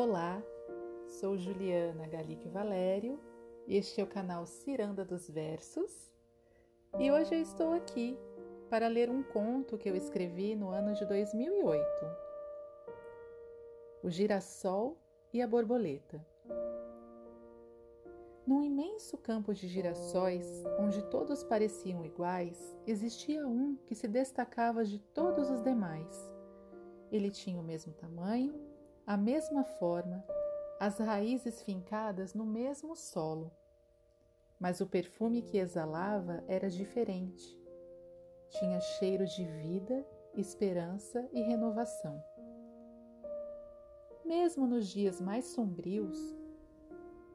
Olá, sou Juliana Galique Valério, este é o canal Ciranda dos Versos e hoje eu estou aqui para ler um conto que eu escrevi no ano de 2008. O Girassol e a Borboleta. Num imenso campo de girassóis, onde todos pareciam iguais, existia um que se destacava de todos os demais. Ele tinha o mesmo tamanho, a mesma forma, as raízes fincadas no mesmo solo. Mas o perfume que exalava era diferente. Tinha cheiro de vida, esperança e renovação. Mesmo nos dias mais sombrios,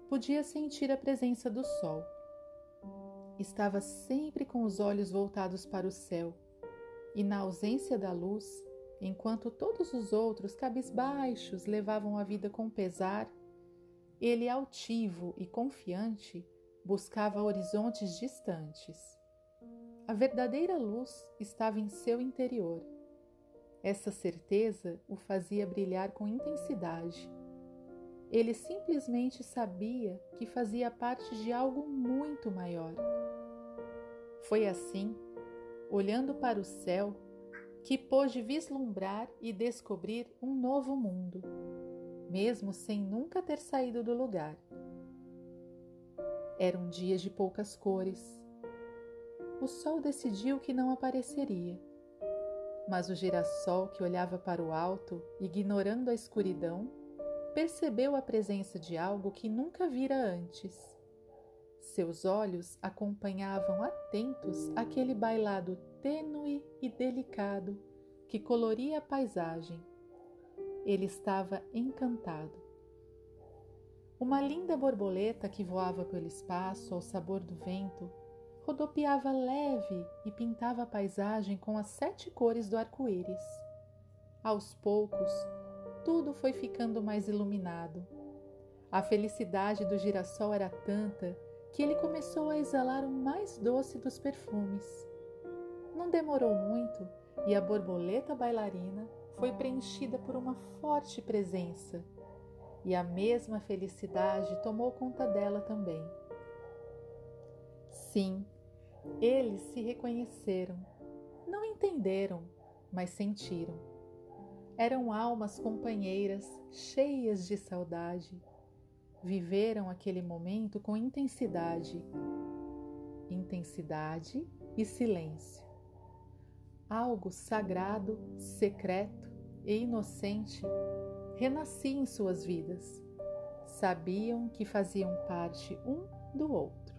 podia sentir a presença do sol. Estava sempre com os olhos voltados para o céu, e na ausência da luz, Enquanto todos os outros cabisbaixos levavam a vida com pesar, ele, altivo e confiante, buscava horizontes distantes. A verdadeira luz estava em seu interior. Essa certeza o fazia brilhar com intensidade. Ele simplesmente sabia que fazia parte de algo muito maior. Foi assim, olhando para o céu, que pôde vislumbrar e descobrir um novo mundo, mesmo sem nunca ter saído do lugar. Eram dias de poucas cores. O sol decidiu que não apareceria, mas o girassol que olhava para o alto, ignorando a escuridão, percebeu a presença de algo que nunca vira antes. Seus olhos acompanhavam atentos aquele bailado tênue e delicado que coloria a paisagem. Ele estava encantado. Uma linda borboleta que voava pelo espaço ao sabor do vento rodopiava leve e pintava a paisagem com as sete cores do arco-íris. Aos poucos, tudo foi ficando mais iluminado. A felicidade do girassol era tanta que ele começou a exalar o mais doce dos perfumes. Não demorou muito e a borboleta bailarina foi preenchida por uma forte presença, e a mesma felicidade tomou conta dela também. Sim, eles se reconheceram, não entenderam, mas sentiram. Eram almas companheiras, cheias de saudade. Viveram aquele momento com intensidade, intensidade e silêncio algo sagrado, secreto e inocente renascia em suas vidas. Sabiam que faziam parte um do outro.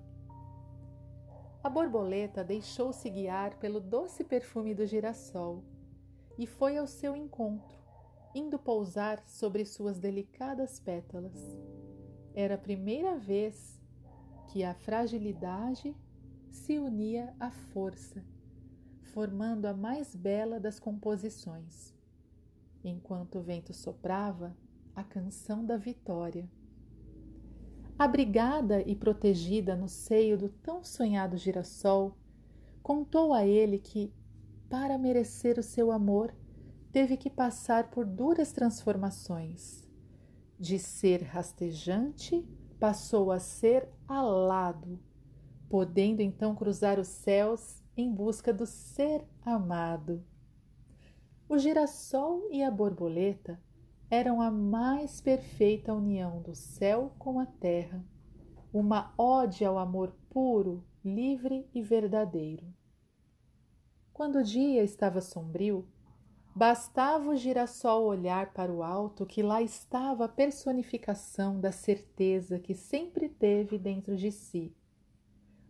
A borboleta deixou-se guiar pelo doce perfume do girassol e foi ao seu encontro, indo pousar sobre suas delicadas pétalas. Era a primeira vez que a fragilidade se unia à força formando a mais bela das composições. Enquanto o vento soprava, a canção da vitória. Abrigada e protegida no seio do tão sonhado girassol, contou a ele que, para merecer o seu amor, teve que passar por duras transformações. De ser rastejante, passou a ser alado, podendo então cruzar os céus em busca do ser amado. O girassol e a borboleta eram a mais perfeita união do céu com a terra, uma ode ao amor puro, livre e verdadeiro. Quando o dia estava sombrio, bastava o girassol olhar para o alto que lá estava a personificação da certeza que sempre teve dentro de si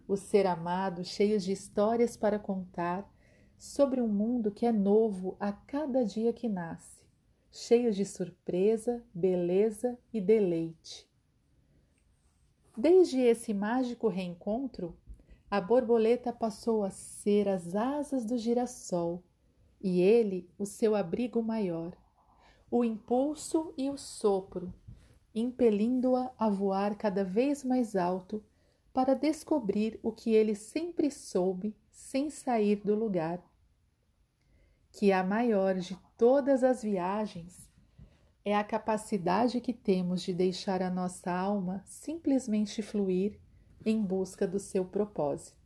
o ser amado, cheios de histórias para contar sobre um mundo que é novo a cada dia que nasce, cheios de surpresa, beleza e deleite. Desde esse mágico reencontro, a borboleta passou a ser as asas do girassol e ele o seu abrigo maior, o impulso e o sopro, impelindo-a a voar cada vez mais alto para descobrir o que ele sempre soube sem sair do lugar. Que a maior de todas as viagens é a capacidade que temos de deixar a nossa alma simplesmente fluir em busca do seu propósito.